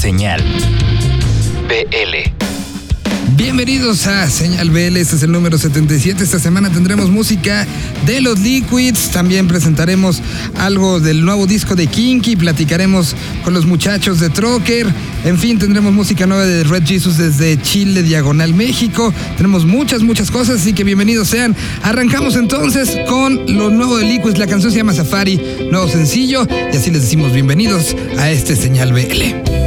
Señal BL. Bienvenidos a Señal BL, este es el número 77. Esta semana tendremos música de los Liquids, también presentaremos algo del nuevo disco de Kinky, platicaremos con los muchachos de Trocker, en fin, tendremos música nueva de Red Jesus desde Chile, Diagonal México. Tenemos muchas, muchas cosas, así que bienvenidos sean. Arrancamos entonces con lo nuevo de Liquids, la canción se llama Safari, nuevo sencillo, y así les decimos bienvenidos a este Señal BL.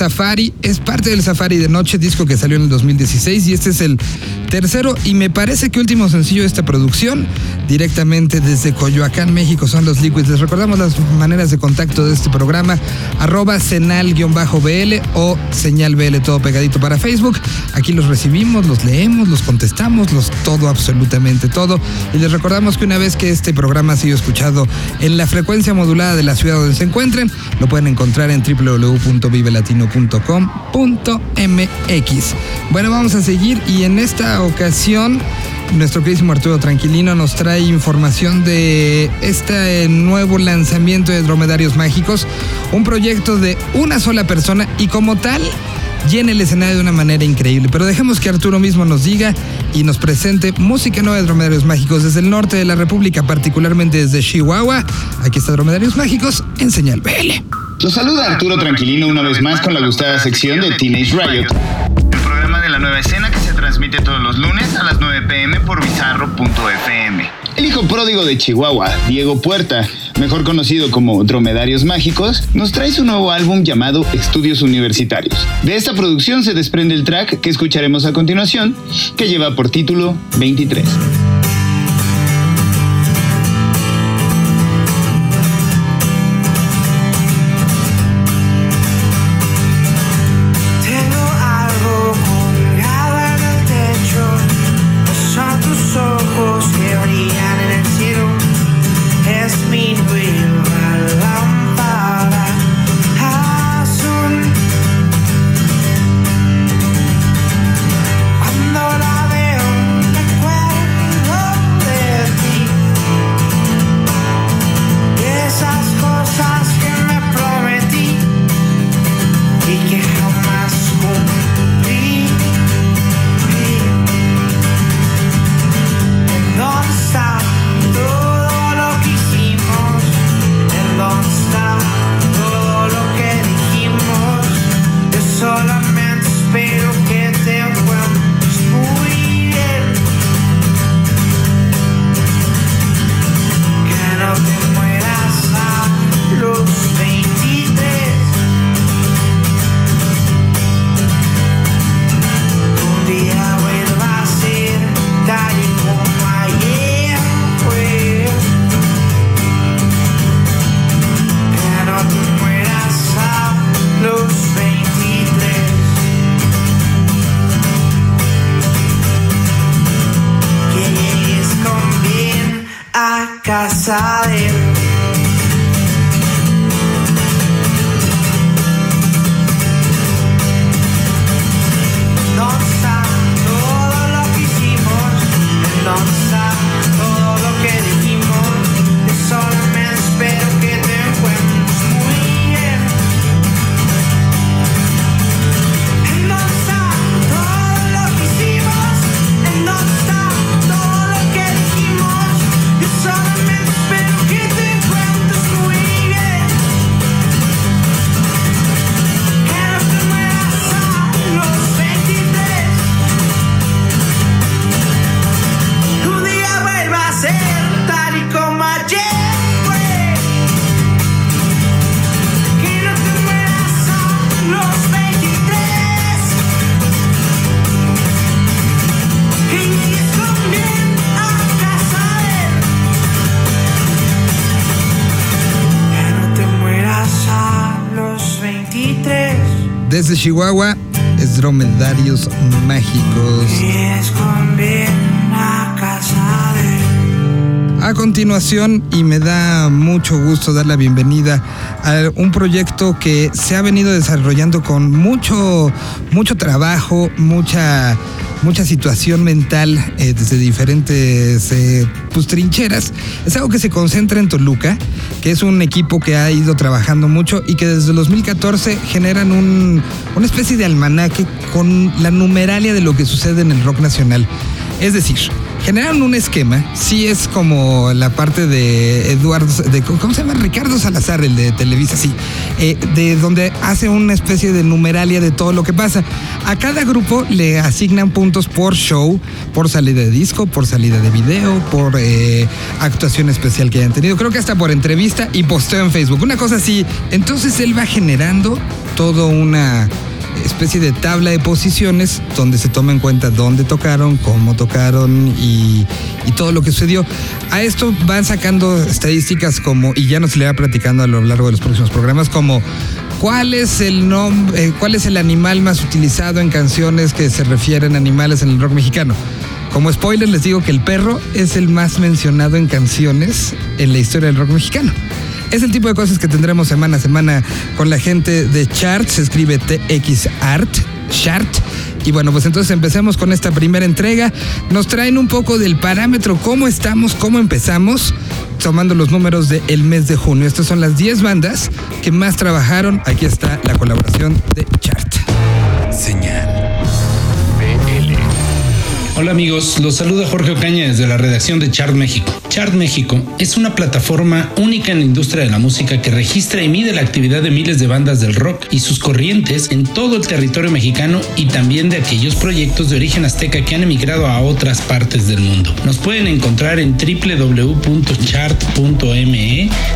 Safari, es parte del Safari de Noche, disco que salió en el 2016 y este es el tercero y me parece que último sencillo de esta producción, directamente desde Coyoacán, México, son los Liquids. Les recordamos las maneras de contacto de este programa, arroba senal-bl o señal BL todo pegadito para Facebook. Aquí los recibimos, los leemos, los contestamos, los todo, absolutamente todo. Y les recordamos que una vez que este programa ha sido escuchado en la frecuencia modulada de la ciudad donde se encuentren, lo pueden encontrar en www.vivelatino.com.mx. Bueno, vamos a seguir y en esta ocasión nuestro queridísimo Arturo Tranquilino nos trae información de este nuevo lanzamiento de Dromedarios Mágicos, un proyecto de una sola persona y como tal llena el escenario de una manera increíble. Pero dejemos que Arturo mismo nos diga y nos presente música nueva de Dromedarios Mágicos desde el norte de la República, particularmente desde Chihuahua. Aquí está Dromedarios Mágicos en Señal BL. Los saluda Arturo Tranquilino una vez más con la gustada sección de Teenage Riot. El programa de la nueva escena que se transmite todos los lunes a las 9 pm por bizarro.fm. El hijo pródigo de Chihuahua, Diego Puerta, mejor conocido como Dromedarios Mágicos, nos trae su nuevo álbum llamado Estudios Universitarios. De esta producción se desprende el track que escucharemos a continuación, que lleva por título 23. casa de Desde Chihuahua es Dromedarios Mágicos. A continuación, y me da mucho gusto dar la bienvenida a un proyecto que se ha venido desarrollando con mucho, mucho trabajo, mucha mucha situación mental eh, desde diferentes eh, pues, trincheras. Es algo que se concentra en Toluca, que es un equipo que ha ido trabajando mucho y que desde el 2014 generan un, una especie de almanaque con la numeralia de lo que sucede en el rock nacional. Es decir, generaron un esquema, sí es como la parte de Eduardo, de, ¿cómo se llama? Ricardo Salazar, el de Televisa, sí, eh, de donde hace una especie de numeralia de todo lo que pasa. A cada grupo le asignan puntos por show, por salida de disco, por salida de video, por eh, actuación especial que hayan tenido, creo que hasta por entrevista y posteo en Facebook, una cosa así. Entonces él va generando todo una especie de tabla de posiciones donde se toma en cuenta dónde tocaron, cómo tocaron y, todo lo que sucedió. A esto van sacando estadísticas como, y ya nos le va platicando a lo largo de los próximos programas, como cuál es el nombre, eh, cuál es el animal más utilizado en canciones que se refieren a animales en el rock mexicano. Como spoiler les digo que el perro es el más mencionado en canciones en la historia del rock mexicano. Es el tipo de cosas que tendremos semana a semana con la gente de Chart. Se escribe TX Art, Chart. Y bueno, pues entonces empecemos con esta primera entrega. Nos traen un poco del parámetro, cómo estamos, cómo empezamos, tomando los números del mes de junio. Estas son las 10 bandas que más trabajaron. Aquí está la colaboración de Chart. Señal. Hola amigos, los saluda Jorge Ocaña desde la redacción de Chart México. Chart México es una plataforma única en la industria de la música que registra y mide la actividad de miles de bandas del rock y sus corrientes en todo el territorio mexicano y también de aquellos proyectos de origen azteca que han emigrado a otras partes del mundo. Nos pueden encontrar en www.chart.me,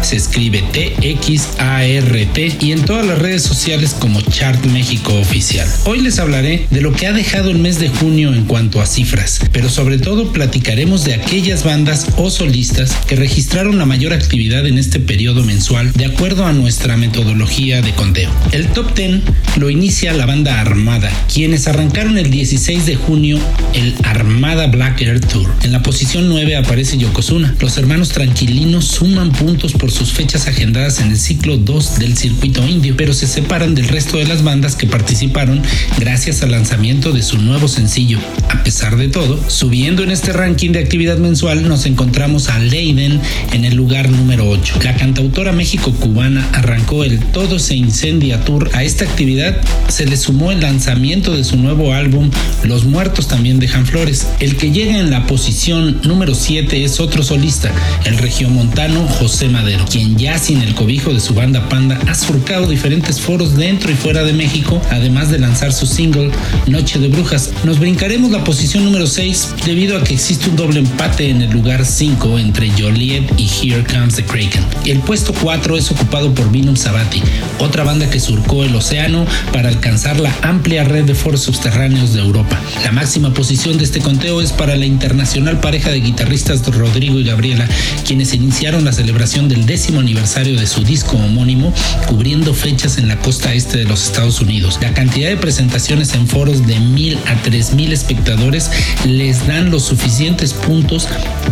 se escribe T-X-A-R-T y en todas las redes sociales como Chart México Oficial. Hoy les hablaré de lo que ha dejado el mes de junio en cuanto a cifras, pero sobre todo platicaremos de aquellas bandas o solistas que registraron la mayor actividad en este periodo mensual de acuerdo a nuestra metodología de conteo. El top 10 lo inicia la banda Armada, quienes arrancaron el 16 de junio el Armada Black Air Tour. En la posición 9 aparece Yokozuna. Los hermanos tranquilinos suman puntos por sus fechas agendadas en el ciclo 2 del circuito indio, pero se separan del resto de las bandas que participaron gracias al lanzamiento de su nuevo sencillo. A pesar de todo, subiendo en este ranking de actividad mensual nos encontramos a Leiden en el lugar número 8. La cantautora México-cubana arrancó el Todo se incendia tour. A esta actividad se le sumó el lanzamiento de su nuevo álbum Los muertos también dejan flores. El que llega en la posición número 7 es otro solista, el regiomontano José Madero, quien ya sin el cobijo de su banda Panda ha surcado diferentes foros dentro y fuera de México, además de lanzar su single Noche de Brujas. Nos brincaremos la posición número 6 debido a que existe un doble empate en el lugar 5 entre Joliet y Here Comes the Kraken. El puesto 4 es ocupado por Vinum Sabati, otra banda que surcó el océano para alcanzar la amplia red de foros subterráneos de Europa. La máxima posición de este conteo es para la internacional pareja de guitarristas Rodrigo y Gabriela, quienes iniciaron la celebración del décimo aniversario de su disco homónimo, cubriendo fechas en la costa este de los Estados Unidos. La cantidad de presentaciones en foros de mil a tres mil espectadores les dan los suficientes puntos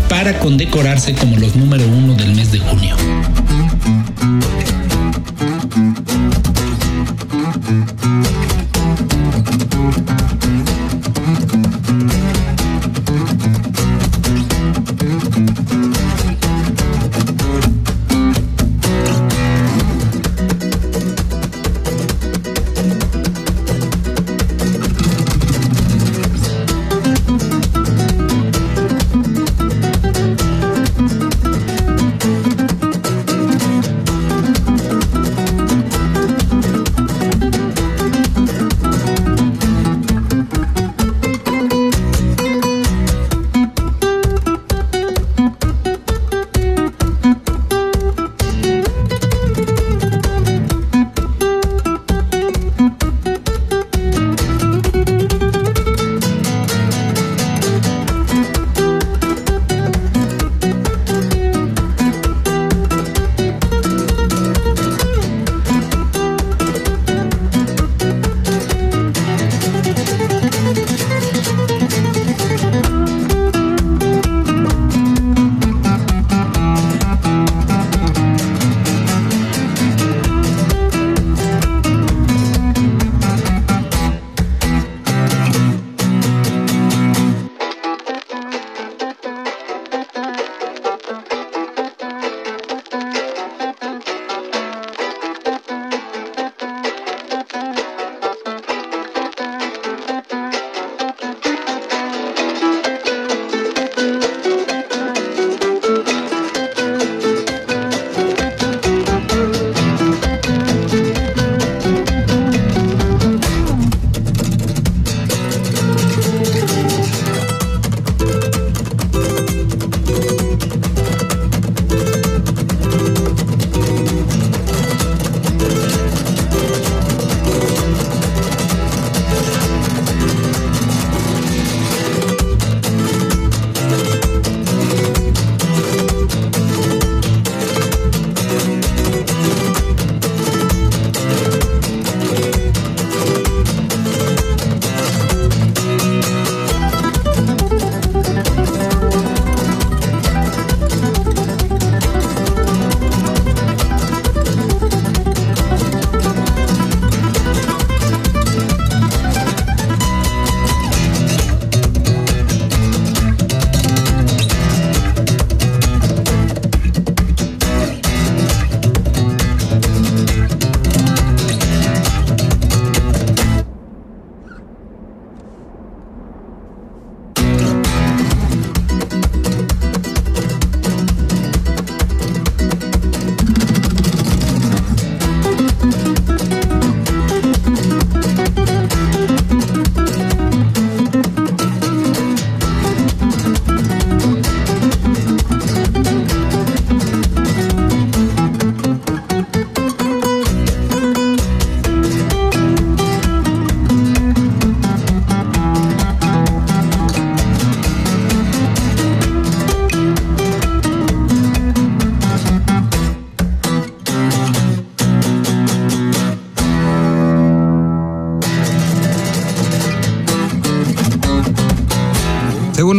para decorarse como los número uno del mes de junio.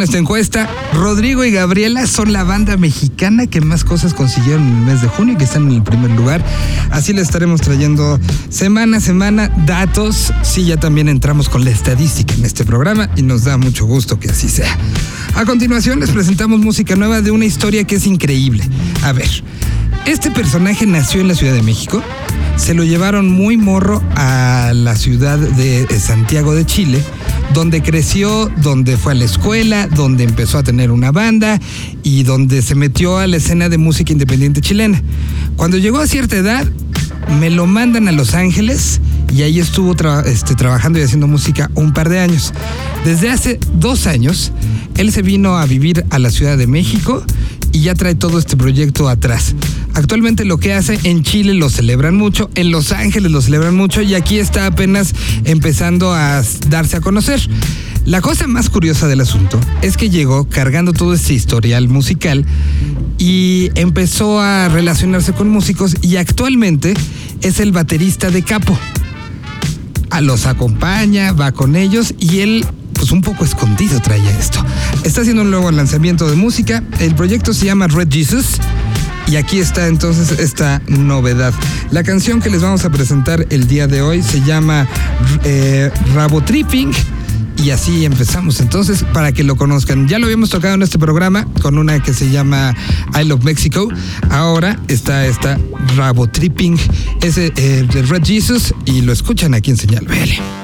Esta encuesta. Rodrigo y Gabriela son la banda mexicana que más cosas consiguieron en el mes de junio y que están en el primer lugar. Así les estaremos trayendo semana a semana datos. Sí, ya también entramos con la estadística en este programa y nos da mucho gusto que así sea. A continuación les presentamos música nueva de una historia que es increíble. A ver, este personaje nació en la Ciudad de México. Se lo llevaron muy morro a la ciudad de Santiago de Chile, donde creció, donde fue a la escuela, donde empezó a tener una banda y donde se metió a la escena de música independiente chilena. Cuando llegó a cierta edad, me lo mandan a Los Ángeles y ahí estuvo este, trabajando y haciendo música un par de años. Desde hace dos años, él se vino a vivir a la Ciudad de México y ya trae todo este proyecto atrás. Actualmente lo que hace en Chile lo celebran mucho, en Los Ángeles lo celebran mucho y aquí está apenas empezando a darse a conocer. La cosa más curiosa del asunto es que llegó cargando todo este historial musical y empezó a relacionarse con músicos y actualmente es el baterista de Capo. A los acompaña, va con ellos y él pues un poco escondido traía esto. Está haciendo un nuevo lanzamiento de música. El proyecto se llama Red Jesus. Y aquí está entonces esta novedad. La canción que les vamos a presentar el día de hoy se llama eh, Rabo Tripping. Y así empezamos entonces para que lo conozcan. Ya lo habíamos tocado en este programa con una que se llama I Love Mexico. Ahora está esta Rabo Tripping, es eh, de Red Jesus y lo escuchan aquí en Señal BL.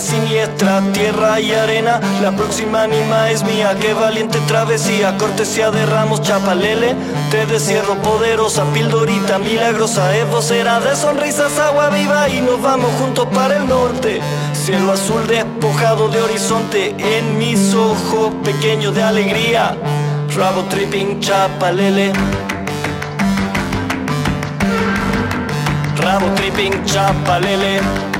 Siniestra, tierra y arena. La próxima anima es mía, qué valiente travesía. Cortesía de ramos, chapalele. Te descierro poderosa, pildorita milagrosa. Es vocera de sonrisas, agua viva. Y nos vamos juntos para el norte. Cielo azul despojado de horizonte. En mis ojos pequeños de alegría. Rabo tripping, chapalele. Rabo tripping, chapalele.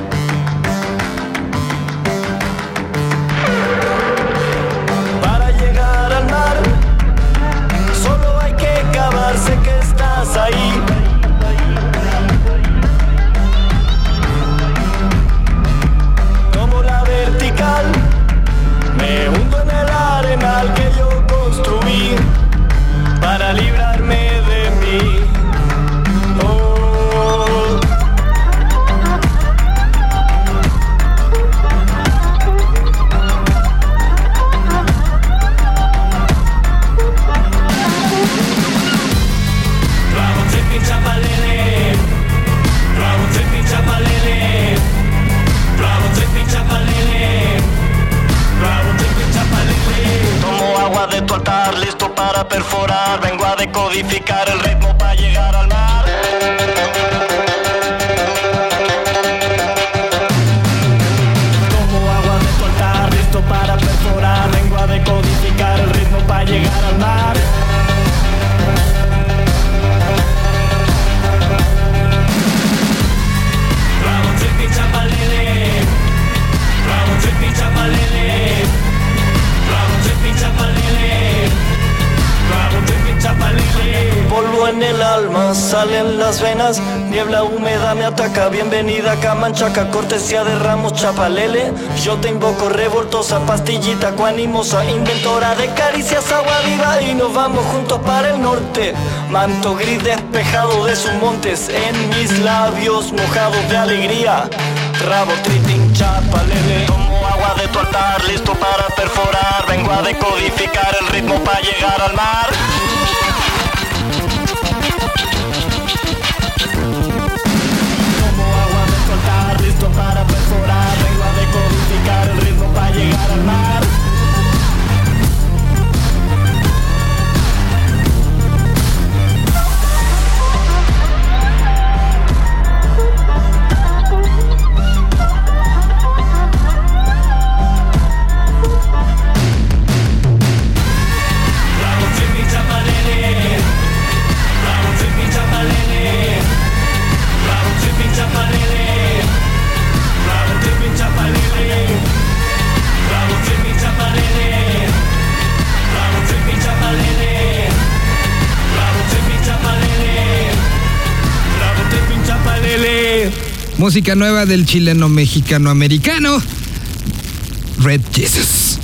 Vengo a decodificar el ritmo para llegar al mar. El alma, salen las venas, niebla húmeda me ataca, bienvenida Camanchaca, cortesía de ramos chapalele. Yo te invoco revoltosa, pastillita cuanimosa, inventora de caricias, agua viva y nos vamos juntos para el norte. Manto gris despejado de sus montes, en mis labios mojados de alegría. Rabo tripping chapalele, tomo agua de tu altar, listo para perforar, vengo a decodificar el ritmo para llegar al mar. Música nueva del chileno mexicano americano Red Jesus.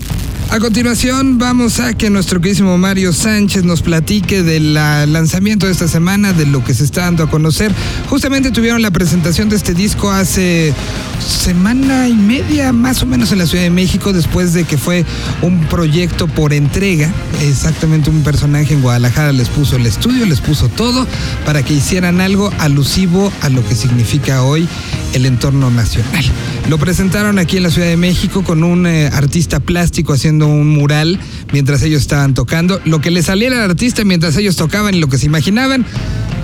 A continuación vamos a que nuestro queridísimo Mario Sánchez nos platique del lanzamiento de esta semana, de lo que se está dando a conocer. Justamente tuvieron la presentación de este disco hace semana y media más o menos en la Ciudad de México después de que fue un proyecto por entrega. Exactamente un personaje en Guadalajara les puso el estudio, les puso todo para que hicieran algo alusivo a lo que significa hoy el entorno nacional. Lo presentaron aquí en la Ciudad de México con un eh, artista plástico haciendo un mural mientras ellos estaban tocando. Lo que le saliera al artista mientras ellos tocaban y lo que se imaginaban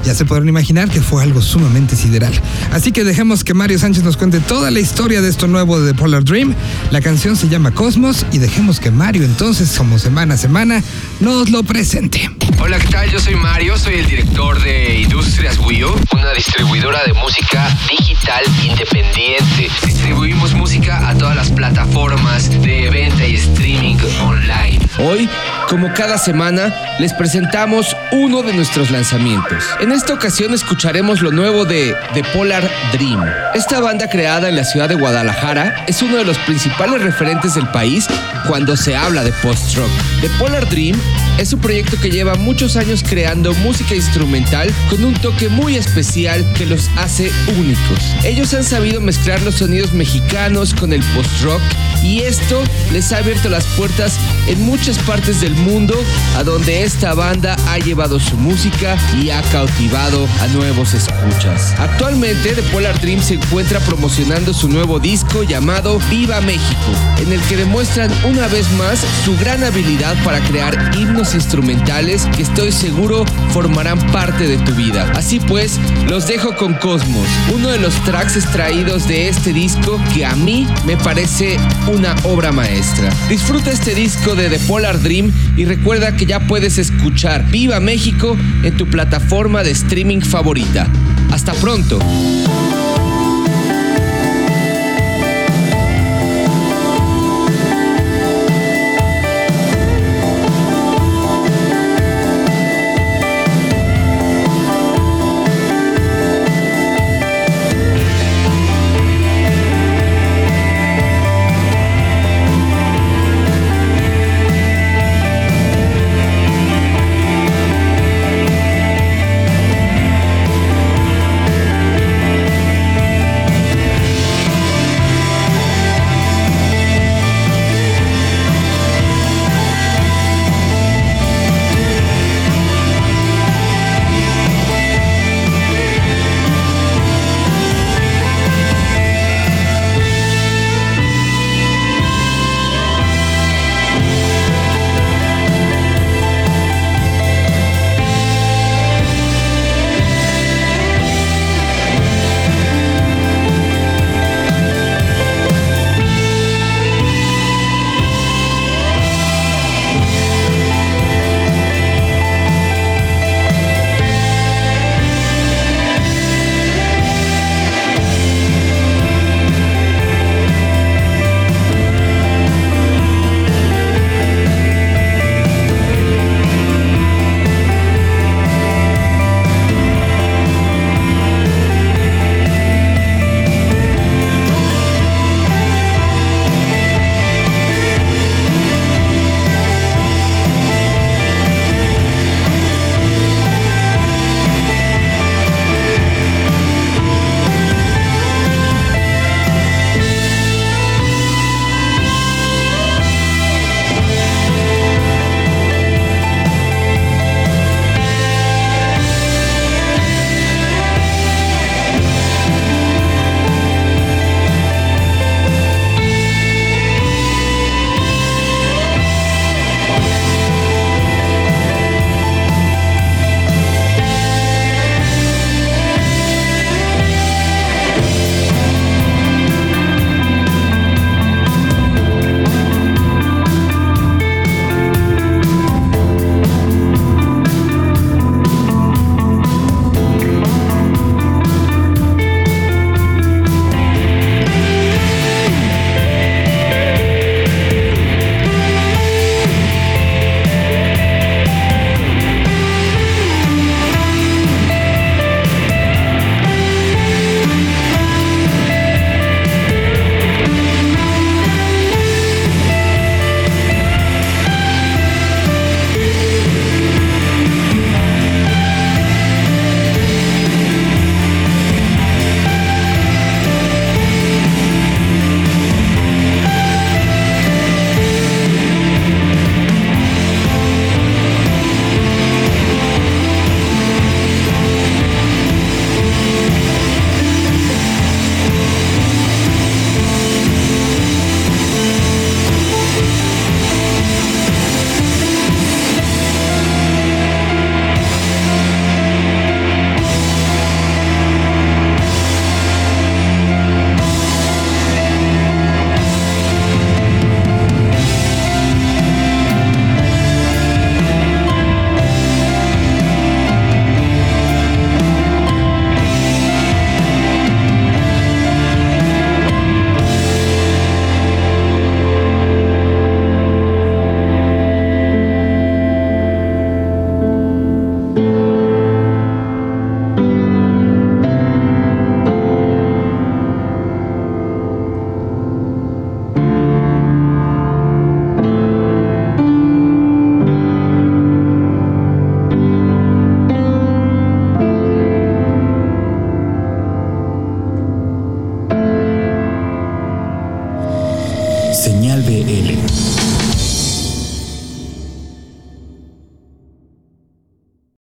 ya se podrán imaginar que fue algo sumamente sideral. Así que dejemos que Mario Sánchez nos cuente toda la historia de esto nuevo de The Polar Dream. La canción se llama Cosmos y dejemos que Mario entonces, como semana a semana, nos lo presente. Hola, ¿qué tal? Yo soy Mario, soy el director de Industrias Wii una distribuidora de música digital independiente. Distribuimos música a todas las plataformas de venta y streaming online. Hoy, como cada semana, les presentamos uno de nuestros lanzamientos. En esta ocasión escucharemos lo nuevo de The Polar Dream. Esta banda creada en la ciudad de Guadalajara es uno de los principales referentes del país cuando se habla de post-rock. The Polar Dream es un proyecto que lleva muchos años creando música instrumental con un toque muy especial que los hace únicos. Ellos han sabido mezclar los sonidos mexicanos con el post-rock y esto les ha abierto las puertas en muchas partes del mundo a donde esta banda ha llevado su música y ha cautivado a nuevos escuchas. Actualmente The Polar Dream se encuentra promocionando su nuevo disco llamado Viva México, en el que demuestran una vez más su gran habilidad para crear himnos instrumentales que estoy seguro formarán parte de tu vida. Así pues, los dejo con Cosmos, uno de los tracks extraídos de este disco que a mí me parece una obra maestra. Disfruta este disco de The Polar Dream y recuerda que ya puedes escuchar Viva México en tu plataforma de streaming favorita. Hasta pronto.